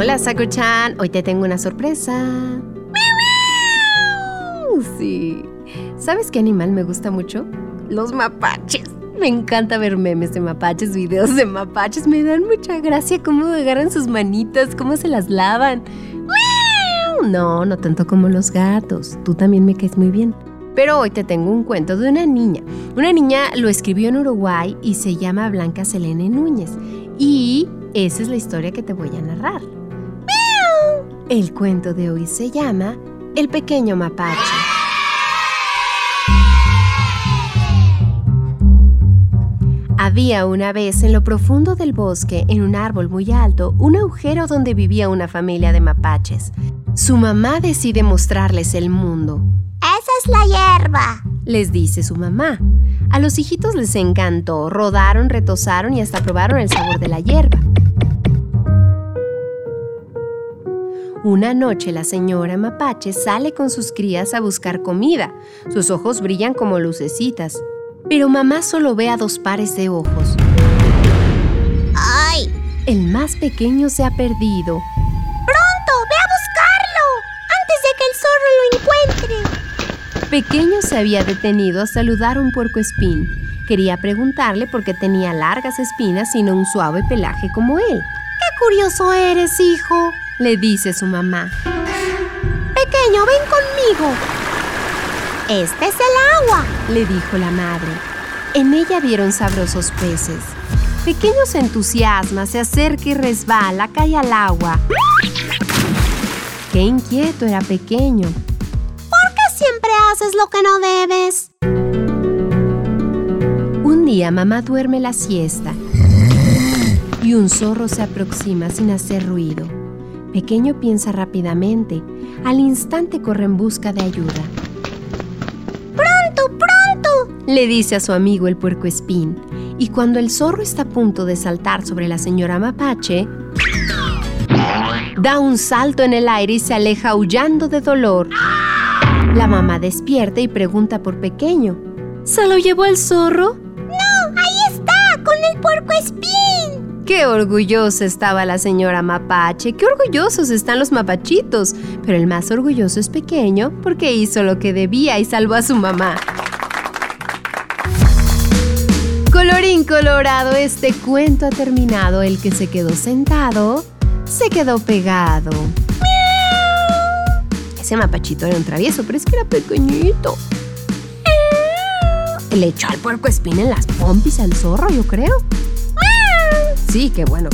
Hola, Sakuchan. Hoy te tengo una sorpresa. Sí. ¿Sabes qué animal me gusta mucho? Los mapaches. Me encanta ver memes de mapaches, videos de mapaches. Me dan mucha gracia cómo agarran sus manitas, cómo se las lavan. No, no tanto como los gatos. Tú también me caes muy bien. Pero hoy te tengo un cuento de una niña. Una niña lo escribió en Uruguay y se llama Blanca Selene Núñez. Y esa es la historia que te voy a narrar. El cuento de hoy se llama El pequeño mapache. Había una vez en lo profundo del bosque, en un árbol muy alto, un agujero donde vivía una familia de mapaches. Su mamá decide mostrarles el mundo. Esa es la hierba. Les dice su mamá. A los hijitos les encantó, rodaron, retozaron y hasta probaron el sabor de la hierba. Una noche la señora mapache sale con sus crías a buscar comida. Sus ojos brillan como lucecitas. Pero mamá solo ve a dos pares de ojos. ¡Ay! El más pequeño se ha perdido. ¡Pronto! ¡Ve a buscarlo! Antes de que el zorro lo encuentre. Pequeño se había detenido a saludar a un puercoespín. Quería preguntarle por qué tenía largas espinas y no un suave pelaje como él. ¡Qué curioso eres, hijo! Le dice su mamá. Pequeño, ven conmigo. Este es el agua, le dijo la madre. En ella vieron sabrosos peces. Pequeño se entusiasma, se acerca y resbala, cae al agua. Qué inquieto era pequeño. Siempre haces lo que no debes. Un día mamá duerme la siesta y un zorro se aproxima sin hacer ruido. Pequeño piensa rápidamente. Al instante corre en busca de ayuda. ¡Pronto, pronto! Le dice a su amigo el puercoespín. Y cuando el zorro está a punto de saltar sobre la señora mapache, da un salto en el aire y se aleja aullando de dolor. La mamá despierta y pregunta por pequeño. ¿Se lo llevó el zorro? ¡Ahí está! ¡Con el puerco espín! Qué orgullosa estaba la señora mapache, qué orgullosos están los mapachitos, pero el más orgulloso es pequeño porque hizo lo que debía y salvó a su mamá. Colorín colorado, este cuento ha terminado. El que se quedó sentado, se quedó pegado. Ese mapachito era un travieso, pero es que era pequeñito. Le echó al puerco espín en las pompis al zorro, yo creo. Sí, qué bueno.